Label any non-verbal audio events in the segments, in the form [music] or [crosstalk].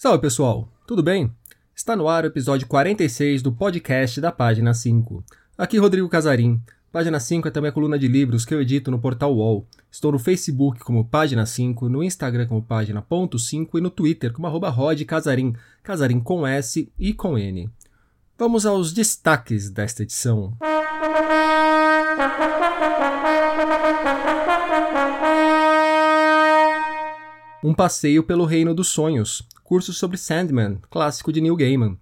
Salve pessoal, tudo bem? Está no ar o episódio 46 do podcast da Página 5. Aqui Rodrigo Casarim. Página 5 é também a coluna de livros que eu edito no portal UOL. Estou no Facebook como Página 5, no Instagram como Página.5 e no Twitter como arroba Rod Casarim, Casarim com S e com N. Vamos aos destaques desta edição. Um passeio pelo reino dos sonhos, curso sobre Sandman, clássico de Neil Gaiman.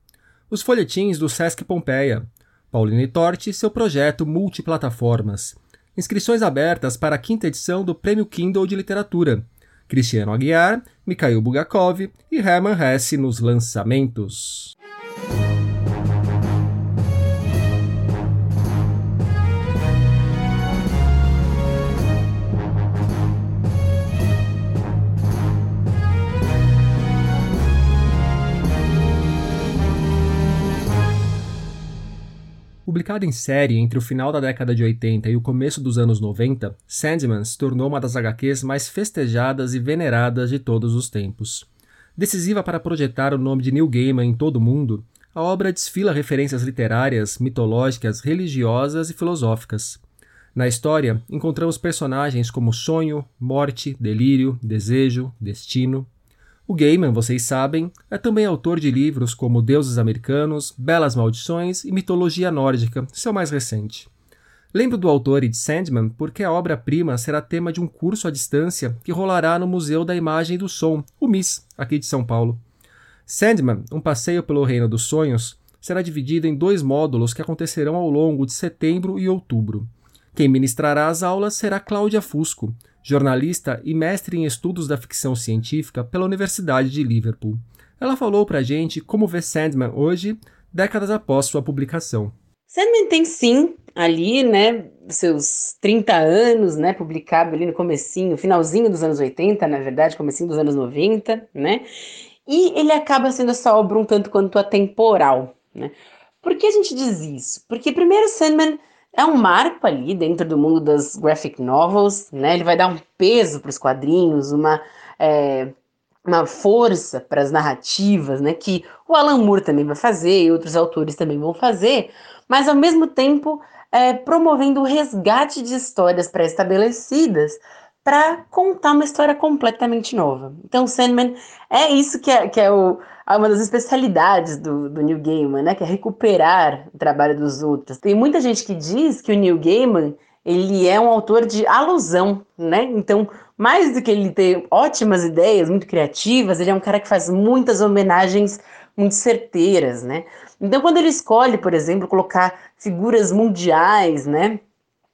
Os folhetins do Sesc Pompeia. Pauline Torti e seu projeto multiplataformas. Inscrições abertas para a quinta edição do Prêmio Kindle de Literatura. Cristiano Aguiar, Mikhail Bugakov e Herman Hesse nos lançamentos. Publicada em série entre o final da década de 80 e o começo dos anos 90, Sandman se tornou uma das HQs mais festejadas e veneradas de todos os tempos. Decisiva para projetar o nome de Neil Gaiman em todo o mundo, a obra desfila referências literárias, mitológicas, religiosas e filosóficas. Na história, encontramos personagens como sonho, morte, delírio, desejo, destino, o Gaiman, vocês sabem, é também autor de livros como Deuses Americanos, Belas Maldições e Mitologia Nórdica, seu mais recente. Lembro do autor e de Sandman porque a obra-prima será tema de um curso à distância que rolará no Museu da Imagem e do Som, o MIS, aqui de São Paulo. Sandman, um passeio pelo Reino dos Sonhos, será dividido em dois módulos que acontecerão ao longo de setembro e outubro. Quem ministrará as aulas será Cláudia Fusco, jornalista e mestre em estudos da ficção científica pela Universidade de Liverpool. Ela falou pra gente como vê Sandman hoje, décadas após sua publicação. Sandman tem sim ali, né, seus 30 anos, né, publicado ali no comecinho, finalzinho dos anos 80, na verdade, comecinho dos anos 90, né? E ele acaba sendo essa obra um tanto quanto atemporal, né? Por que a gente diz isso? Porque primeiro Sandman é um marco ali dentro do mundo das graphic novels, né? Ele vai dar um peso para os quadrinhos, uma, é, uma força para as narrativas, né? Que o Alan Moore também vai fazer e outros autores também vão fazer, mas ao mesmo tempo é, promovendo o resgate de histórias pré-estabelecidas para contar uma história completamente nova. Então, Sandman é isso que é, que é o, uma das especialidades do, do Neil Gaiman, né? Que é recuperar o trabalho dos outros. Tem muita gente que diz que o Neil Gaiman ele é um autor de alusão, né? Então, mais do que ele ter ótimas ideias, muito criativas, ele é um cara que faz muitas homenagens muito certeiras, né? Então, quando ele escolhe, por exemplo, colocar figuras mundiais, né?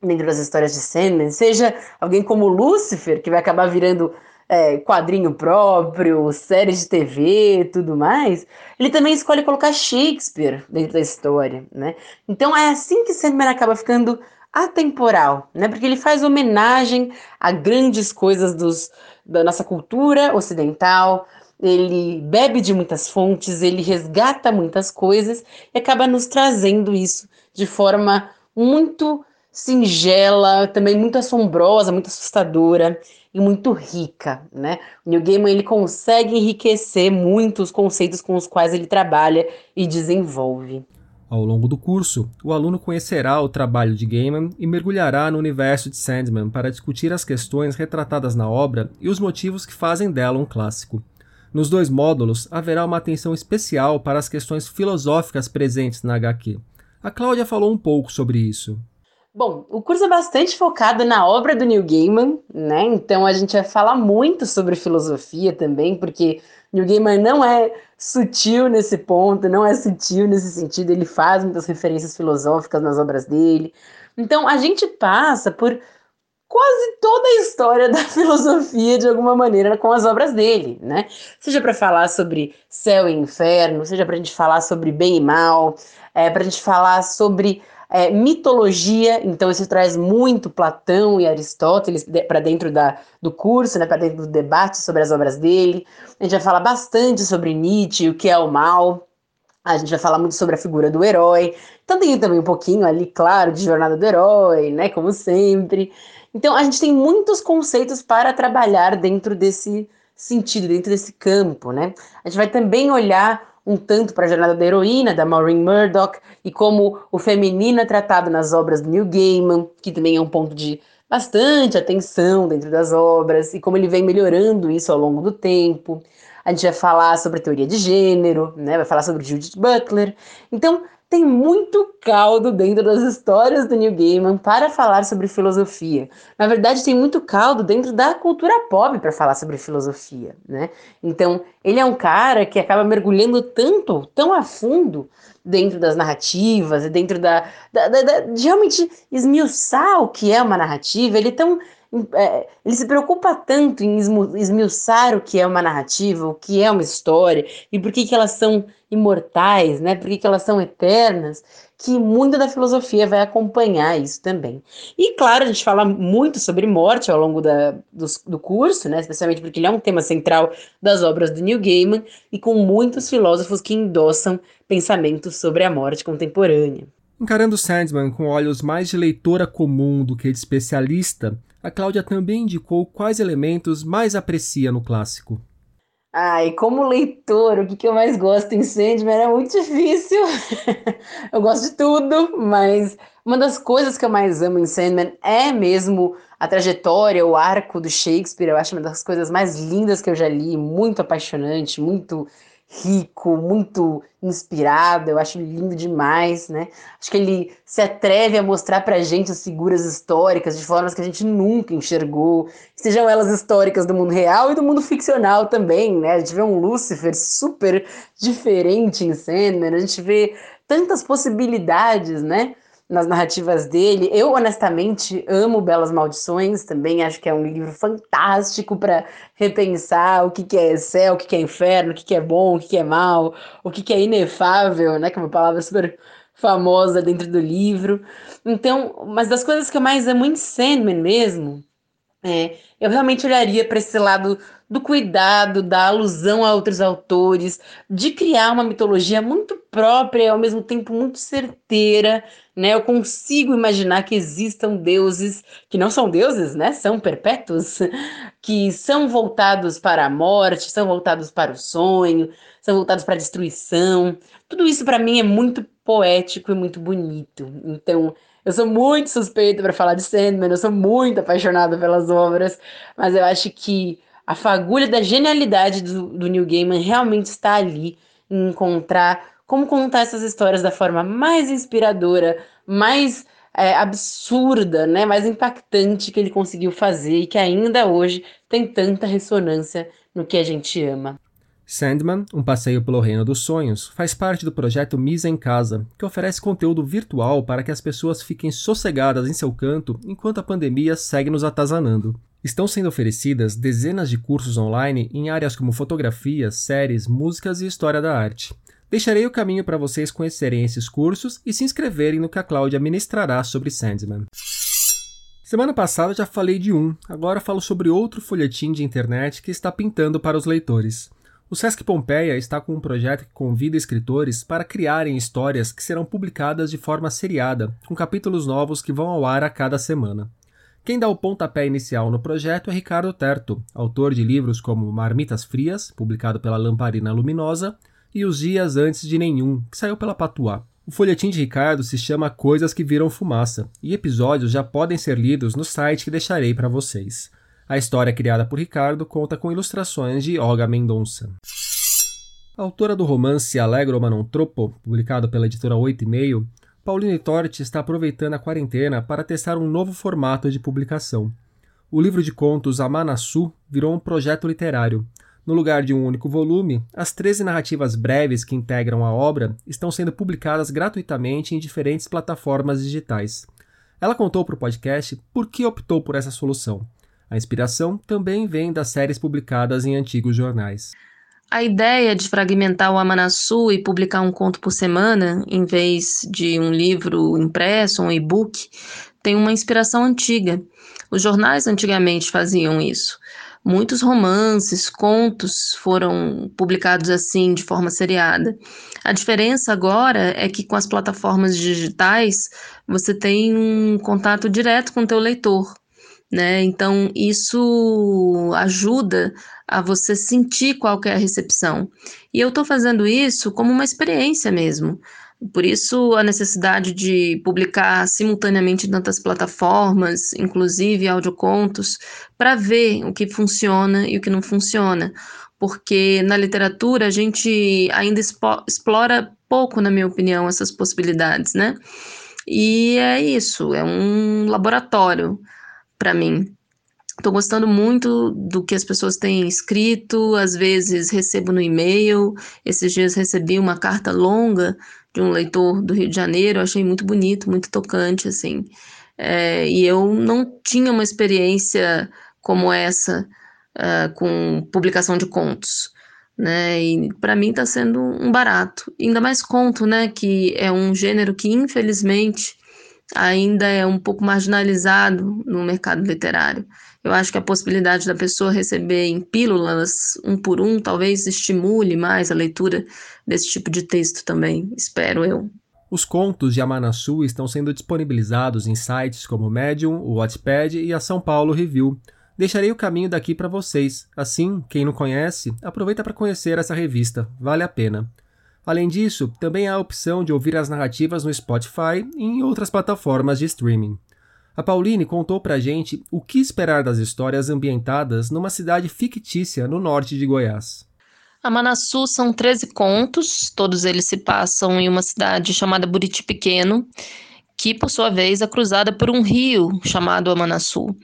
Dentro das histórias de Sandman, seja alguém como Lúcifer, que vai acabar virando é, quadrinho próprio, série de TV, tudo mais, ele também escolhe colocar Shakespeare dentro da história, né? Então é assim que Sandman acaba ficando atemporal, né? Porque ele faz homenagem a grandes coisas dos, da nossa cultura ocidental, ele bebe de muitas fontes, ele resgata muitas coisas e acaba nos trazendo isso de forma muito singela, também muito assombrosa, muito assustadora e muito rica, né? O Neil Gaiman ele consegue enriquecer muitos conceitos com os quais ele trabalha e desenvolve. Ao longo do curso, o aluno conhecerá o trabalho de Gaiman e mergulhará no universo de Sandman para discutir as questões retratadas na obra e os motivos que fazem dela um clássico. Nos dois módulos, haverá uma atenção especial para as questões filosóficas presentes na HQ. A Cláudia falou um pouco sobre isso. Bom, o curso é bastante focado na obra do Neil Gaiman, né? Então a gente vai falar muito sobre filosofia também, porque Neil Gaiman não é sutil nesse ponto, não é sutil nesse sentido, ele faz muitas referências filosóficas nas obras dele. Então a gente passa por quase toda a história da [laughs] filosofia de alguma maneira com as obras dele, né? Seja para falar sobre céu e inferno, seja para a gente falar sobre bem e mal, é, para a gente falar sobre é, mitologia, então isso traz muito Platão e Aristóteles para dentro da, do curso, né, para dentro do debate sobre as obras dele. A gente vai falar bastante sobre Nietzsche, o que é o mal. A gente vai falar muito sobre a figura do herói. Então tem também um pouquinho ali, claro, de jornada do herói, né, como sempre. Então a gente tem muitos conceitos para trabalhar dentro desse sentido, dentro desse campo, né? A gente vai também olhar um tanto para a jornada da heroína, da Maureen Murdoch, e como o feminino é tratado nas obras do Neil Gaiman, que também é um ponto de bastante atenção dentro das obras, e como ele vem melhorando isso ao longo do tempo. A gente vai falar sobre teoria de gênero, né? vai falar sobre Judith Butler. Então, tem muito caldo dentro das histórias do Neil Gaiman para falar sobre filosofia. Na verdade, tem muito caldo dentro da cultura pop para falar sobre filosofia, né? Então, ele é um cara que acaba mergulhando tanto, tão a fundo dentro das narrativas e dentro da, da, da, da de realmente esmiuçar o que é uma narrativa. Ele é tão é, ele se preocupa tanto em esmiuçar o que é uma narrativa, o que é uma história e por que, que elas são imortais, né? Por que, elas são eternas, que muito da filosofia vai acompanhar isso também. E claro, a gente fala muito sobre morte ao longo da, do, do curso, né? Especialmente porque ele é um tema central das obras do Neil Gaiman e com muitos filósofos que endossam pensamentos sobre a morte contemporânea. Encarando Sandman com olhos mais de leitora comum do que de especialista, a Cláudia também indicou quais elementos mais aprecia no clássico. Ai, como leitor, o que, que eu mais gosto em Sandman é muito difícil. [laughs] eu gosto de tudo, mas uma das coisas que eu mais amo em Sandman é mesmo a trajetória, o arco do Shakespeare. Eu acho uma das coisas mais lindas que eu já li, muito apaixonante, muito rico, muito inspirado, eu acho lindo demais, né? Acho que ele se atreve a mostrar pra gente as figuras históricas de formas que a gente nunca enxergou, sejam elas históricas do mundo real e do mundo ficcional também, né? A gente vê um Lúcifer super diferente em Sandman, a gente vê tantas possibilidades, né? Nas narrativas dele. Eu, honestamente, amo Belas Maldições também. Acho que é um livro fantástico para repensar o que, que é céu, o que, que é inferno, o que, que é bom, o que, que é mal, o que, que é inefável, né? Que é uma palavra super famosa dentro do livro. Então, mas das coisas que eu mais amo em Sandman mesmo, é, eu realmente olharia para esse lado do cuidado, da alusão a outros autores, de criar uma mitologia muito própria e ao mesmo tempo muito certeira, né? Eu consigo imaginar que existam deuses que não são deuses, né? São perpétuos, [laughs] que são voltados para a morte, são voltados para o sonho, são voltados para a destruição. Tudo isso para mim é muito poético e muito bonito. Então, eu sou muito suspeita para falar de Sandman, eu sou muito apaixonada pelas obras, mas eu acho que a fagulha da genialidade do, do Neil Gaiman realmente está ali em encontrar como contar essas histórias da forma mais inspiradora, mais é, absurda, né, mais impactante que ele conseguiu fazer e que ainda hoje tem tanta ressonância no que a gente ama. Sandman, um passeio pelo reino dos sonhos, faz parte do projeto Misa em Casa, que oferece conteúdo virtual para que as pessoas fiquem sossegadas em seu canto enquanto a pandemia segue nos atazanando. Estão sendo oferecidas dezenas de cursos online em áreas como fotografia, séries, músicas e história da arte. Deixarei o caminho para vocês conhecerem esses cursos e se inscreverem no que a Cláudia ministrará sobre Sandman. Semana passada já falei de um, agora falo sobre outro folhetim de internet que está pintando para os leitores. O Sesc Pompeia está com um projeto que convida escritores para criarem histórias que serão publicadas de forma seriada, com capítulos novos que vão ao ar a cada semana. Quem dá o pontapé inicial no projeto é Ricardo Terto, autor de livros como Marmitas Frias, publicado pela Lamparina Luminosa, e Os Dias Antes de Nenhum, que saiu pela Patuá. O folhetim de Ricardo se chama Coisas que Viram Fumaça, e episódios já podem ser lidos no site que deixarei para vocês. A história criada por Ricardo conta com ilustrações de Olga Mendonça. A autora do romance Allegro ma non troppo, publicado pela editora 8 e meio, Pauline Torti está aproveitando a quarentena para testar um novo formato de publicação. O livro de contos Amanassu virou um projeto literário. No lugar de um único volume, as 13 narrativas breves que integram a obra estão sendo publicadas gratuitamente em diferentes plataformas digitais. Ela contou para o podcast por que optou por essa solução. A inspiração também vem das séries publicadas em antigos jornais. A ideia de fragmentar o Amanassu e publicar um conto por semana, em vez de um livro impresso, um e-book, tem uma inspiração antiga. Os jornais antigamente faziam isso. Muitos romances, contos foram publicados assim, de forma seriada. A diferença agora é que com as plataformas digitais você tem um contato direto com o teu leitor. né? Então isso ajuda a você sentir qual é a recepção. E eu estou fazendo isso como uma experiência mesmo. Por isso a necessidade de publicar simultaneamente em tantas plataformas, inclusive audiocontos, para ver o que funciona e o que não funciona. Porque na literatura a gente ainda explora pouco, na minha opinião, essas possibilidades, né? E é isso, é um laboratório para mim. Estou gostando muito do que as pessoas têm escrito, às vezes recebo no e-mail. Esses dias recebi uma carta longa de um leitor do Rio de Janeiro, achei muito bonito, muito tocante, assim. É, e eu não tinha uma experiência como essa uh, com publicação de contos, né? E para mim está sendo um barato. Ainda mais conto, né? Que é um gênero que infelizmente ainda é um pouco marginalizado no mercado literário. Eu acho que a possibilidade da pessoa receber em pílulas, um por um, talvez estimule mais a leitura desse tipo de texto também, espero eu. Os contos de Amanassu estão sendo disponibilizados em sites como o Medium, o Wattpad e a São Paulo Review. Deixarei o caminho daqui para vocês. Assim, quem não conhece, aproveita para conhecer essa revista, vale a pena. Além disso, também há a opção de ouvir as narrativas no Spotify e em outras plataformas de streaming. A Pauline contou pra gente o que esperar das histórias ambientadas numa cidade fictícia no norte de Goiás. A Manassu são 13 contos, todos eles se passam em uma cidade chamada Buriti Pequeno, que por sua vez é cruzada por um rio chamado Amanassu.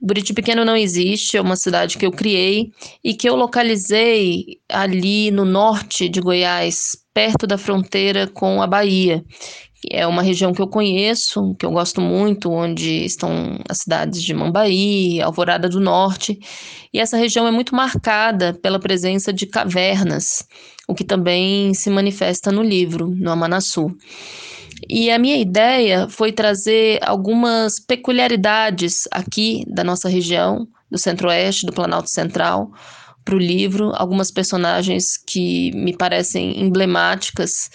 Buriti Pequeno não existe, é uma cidade que eu criei e que eu localizei ali no norte de Goiás, perto da fronteira com a Bahia, é uma região que eu conheço, que eu gosto muito, onde estão as cidades de Mambaí, Alvorada do Norte, e essa região é muito marcada pela presença de cavernas, o que também se manifesta no livro, no Amanassu. E a minha ideia foi trazer algumas peculiaridades aqui da nossa região, do Centro-Oeste, do Planalto Central, para o livro, algumas personagens que me parecem emblemáticas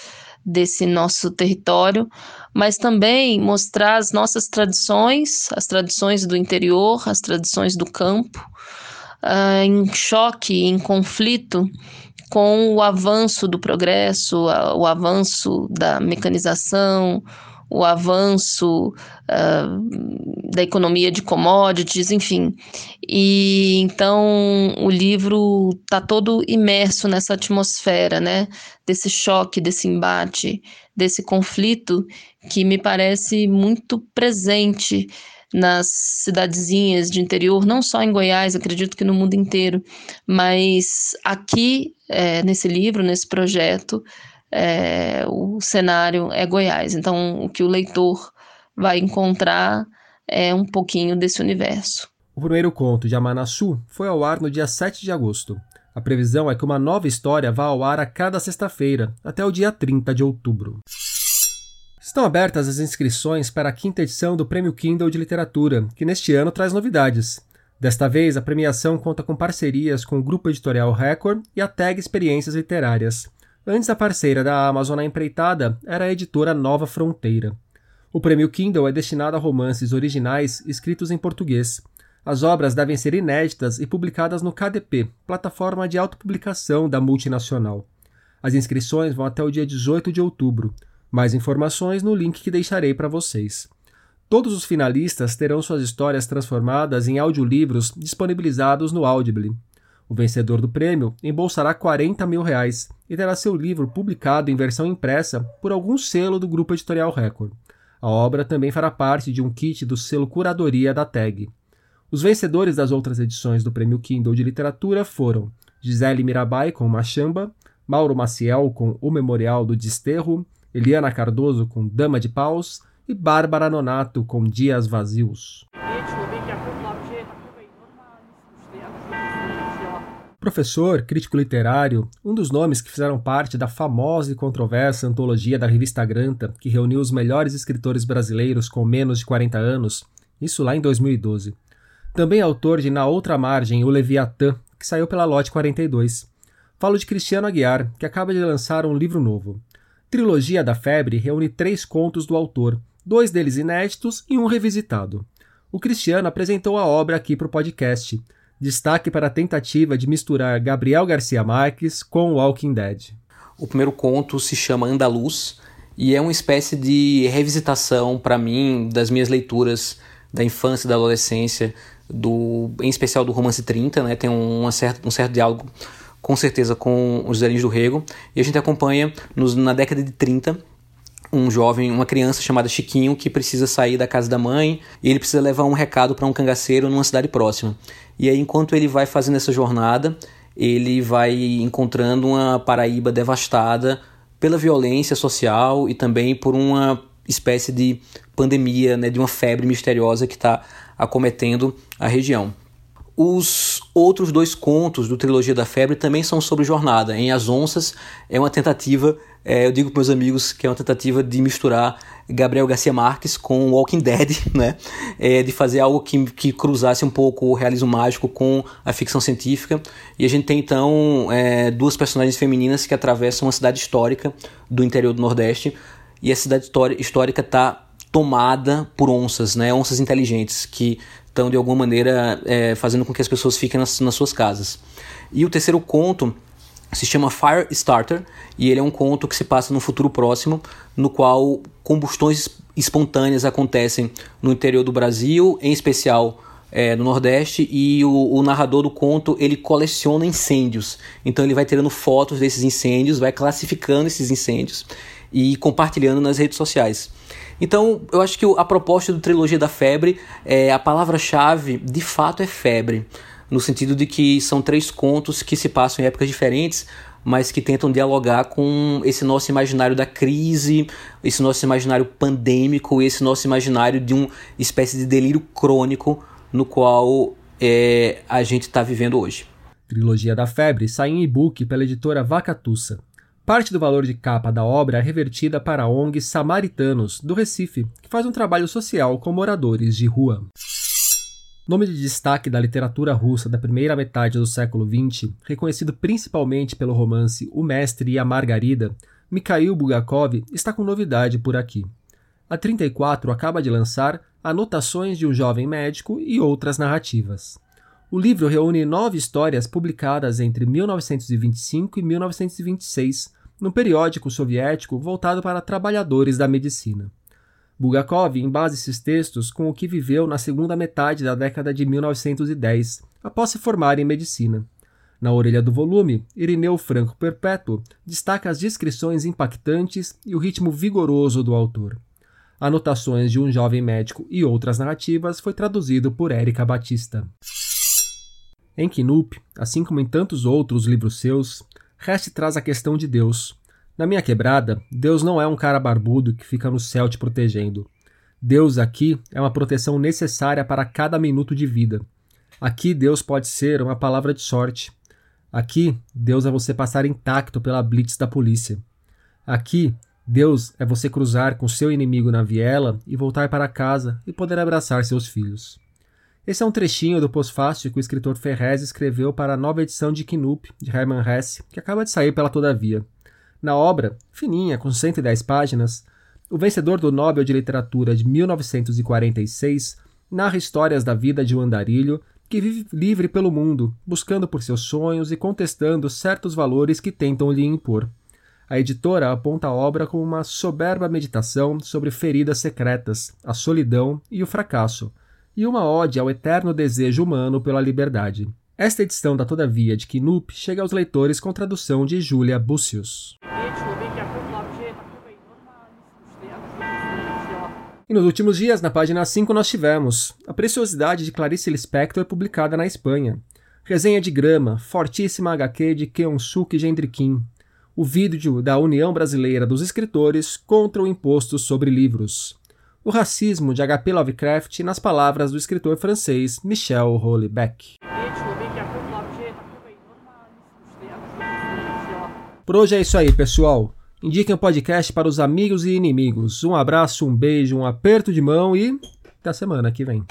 desse nosso território, mas também mostrar as nossas tradições, as tradições do interior, as tradições do campo, uh, em choque, em conflito com o avanço do progresso, o avanço da mecanização, o avanço uh, da economia de commodities, enfim. E então o livro está todo imerso nessa atmosfera, né? Desse choque, desse embate, desse conflito que me parece muito presente nas cidadezinhas de interior, não só em Goiás, acredito que no mundo inteiro, mas aqui, é, nesse livro, nesse projeto, é, o cenário é Goiás. Então, o que o leitor vai encontrar é um pouquinho desse universo. O primeiro conto de Amanassu foi ao ar no dia 7 de agosto. A previsão é que uma nova história vá ao ar a cada sexta-feira, até o dia 30 de outubro. Estão abertas as inscrições para a quinta edição do Prêmio Kindle de Literatura, que neste ano traz novidades. Desta vez, a premiação conta com parcerias com o Grupo Editorial Record e a Tag Experiências Literárias. Antes a parceira da Amazon na empreitada era a editora Nova Fronteira. O prêmio Kindle é destinado a romances originais escritos em português. As obras devem ser inéditas e publicadas no KDP, plataforma de autopublicação da multinacional. As inscrições vão até o dia 18 de outubro. Mais informações no link que deixarei para vocês. Todos os finalistas terão suas histórias transformadas em audiolivros disponibilizados no Audible. O vencedor do prêmio embolsará 40 mil reais e terá seu livro publicado em versão impressa por algum selo do Grupo Editorial Record. A obra também fará parte de um kit do selo Curadoria da TAG. Os vencedores das outras edições do Prêmio Kindle de Literatura foram Gisele Mirabai com Machamba, Mauro Maciel com O Memorial do Desterro, Eliana Cardoso com Dama de Paus e Bárbara Nonato com Dias Vazios. Professor, crítico literário, um dos nomes que fizeram parte da famosa e controversa antologia da revista Granta, que reuniu os melhores escritores brasileiros com menos de 40 anos, isso lá em 2012. Também autor de Na Outra Margem, O Leviatã, que saiu pela Lote 42. Falo de Cristiano Aguiar, que acaba de lançar um livro novo. Trilogia da Febre reúne três contos do autor, dois deles inéditos e um revisitado. o Cristiano apresentou a obra aqui para o podcast. Destaque para a tentativa de misturar Gabriel Garcia Marques com Walking Dead. O primeiro conto se chama Andaluz e é uma espécie de revisitação para mim das minhas leituras da infância e da adolescência, do, em especial do romance 30, né? Tem um, certo, um certo diálogo com certeza com os Zerins do Rego, e a gente acompanha nos, na década de 30 um jovem, uma criança chamada Chiquinho que precisa sair da casa da mãe e ele precisa levar um recado para um cangaceiro numa cidade próxima. E aí, enquanto ele vai fazendo essa jornada, ele vai encontrando uma Paraíba devastada pela violência social e também por uma espécie de pandemia, né, de uma febre misteriosa que está acometendo a região. Os outros dois contos do Trilogia da Febre também são sobre jornada. Em As Onças é uma tentativa, é, eu digo para meus amigos que é uma tentativa de misturar Gabriel Garcia Marques com Walking Dead, [laughs] né? É, de fazer algo que, que cruzasse um pouco o realismo mágico com a ficção científica. E a gente tem então é, duas personagens femininas que atravessam uma cidade histórica do interior do Nordeste. E a cidade histórica está tomada por onças, né? Onças inteligentes que estão de alguma maneira é, fazendo com que as pessoas fiquem nas, nas suas casas. E o terceiro conto se chama Fire Starter e ele é um conto que se passa no futuro próximo, no qual combustões espontâneas acontecem no interior do Brasil, em especial é, no Nordeste, e o, o, narrador do conto ele coleciona incêndios. Então ele vai tirando fotos desses incêndios, vai classificando esses incêndios e compartilhando nas redes sociais. Então, eu acho que a proposta do Trilogia da Febre, é, a palavra-chave de fato é febre, no sentido de que são três contos que se passam em épocas diferentes, mas que tentam dialogar com esse nosso imaginário da crise, esse nosso imaginário pandêmico, esse nosso imaginário de uma espécie de delírio crônico no qual é, a gente está vivendo hoje. Trilogia da Febre sai em e-book pela editora Vacatussa. Parte do valor de capa da obra é revertida para a ONG Samaritanos, do Recife, que faz um trabalho social com moradores de rua. Nome de destaque da literatura russa da primeira metade do século XX, reconhecido principalmente pelo romance O Mestre e a Margarida, Mikhail Bulgakov está com novidade por aqui. A 34 acaba de lançar Anotações de um Jovem Médico e outras narrativas. O livro reúne nove histórias publicadas entre 1925 e 1926, num periódico soviético voltado para trabalhadores da medicina. Bulgakov embasa esses textos com o que viveu na segunda metade da década de 1910, após se formar em medicina. Na orelha do volume, Irineu Franco Perpétuo destaca as descrições impactantes e o ritmo vigoroso do autor. Anotações de um jovem médico e outras narrativas foi traduzido por Érica Batista. Em Knup, assim como em tantos outros livros seus, Rest traz a questão de Deus. Na minha quebrada, Deus não é um cara barbudo que fica no céu te protegendo. Deus aqui é uma proteção necessária para cada minuto de vida. Aqui Deus pode ser uma palavra de sorte. Aqui Deus é você passar intacto pela blitz da polícia. Aqui Deus é você cruzar com seu inimigo na viela e voltar para casa e poder abraçar seus filhos. Esse é um trechinho do pós-fácil que o escritor Ferrez escreveu para a nova edição de Knup, de Hermann Hesse, que acaba de sair pela Todavia. Na obra, fininha, com 110 páginas, o vencedor do Nobel de Literatura de 1946 narra histórias da vida de um andarilho que vive livre pelo mundo, buscando por seus sonhos e contestando certos valores que tentam lhe impor. A editora aponta a obra como uma soberba meditação sobre feridas secretas, a solidão e o fracasso, e uma ode ao eterno desejo humano pela liberdade. Esta edição da Todavia de Knup chega aos leitores com tradução de Julia Bucius. E nos últimos dias, na página 5, nós tivemos A Preciosidade de Clarice Lispector, publicada na Espanha. Resenha de Grama, Fortíssima HQ de Keonsuk Gendrikin. O vídeo da União Brasileira dos Escritores contra o Imposto sobre Livros o racismo de H.P. Lovecraft nas palavras do escritor francês Michel Houellebecq. Por hoje é isso aí, pessoal. Indiquem o podcast para os amigos e inimigos. Um abraço, um beijo, um aperto de mão e até semana que vem.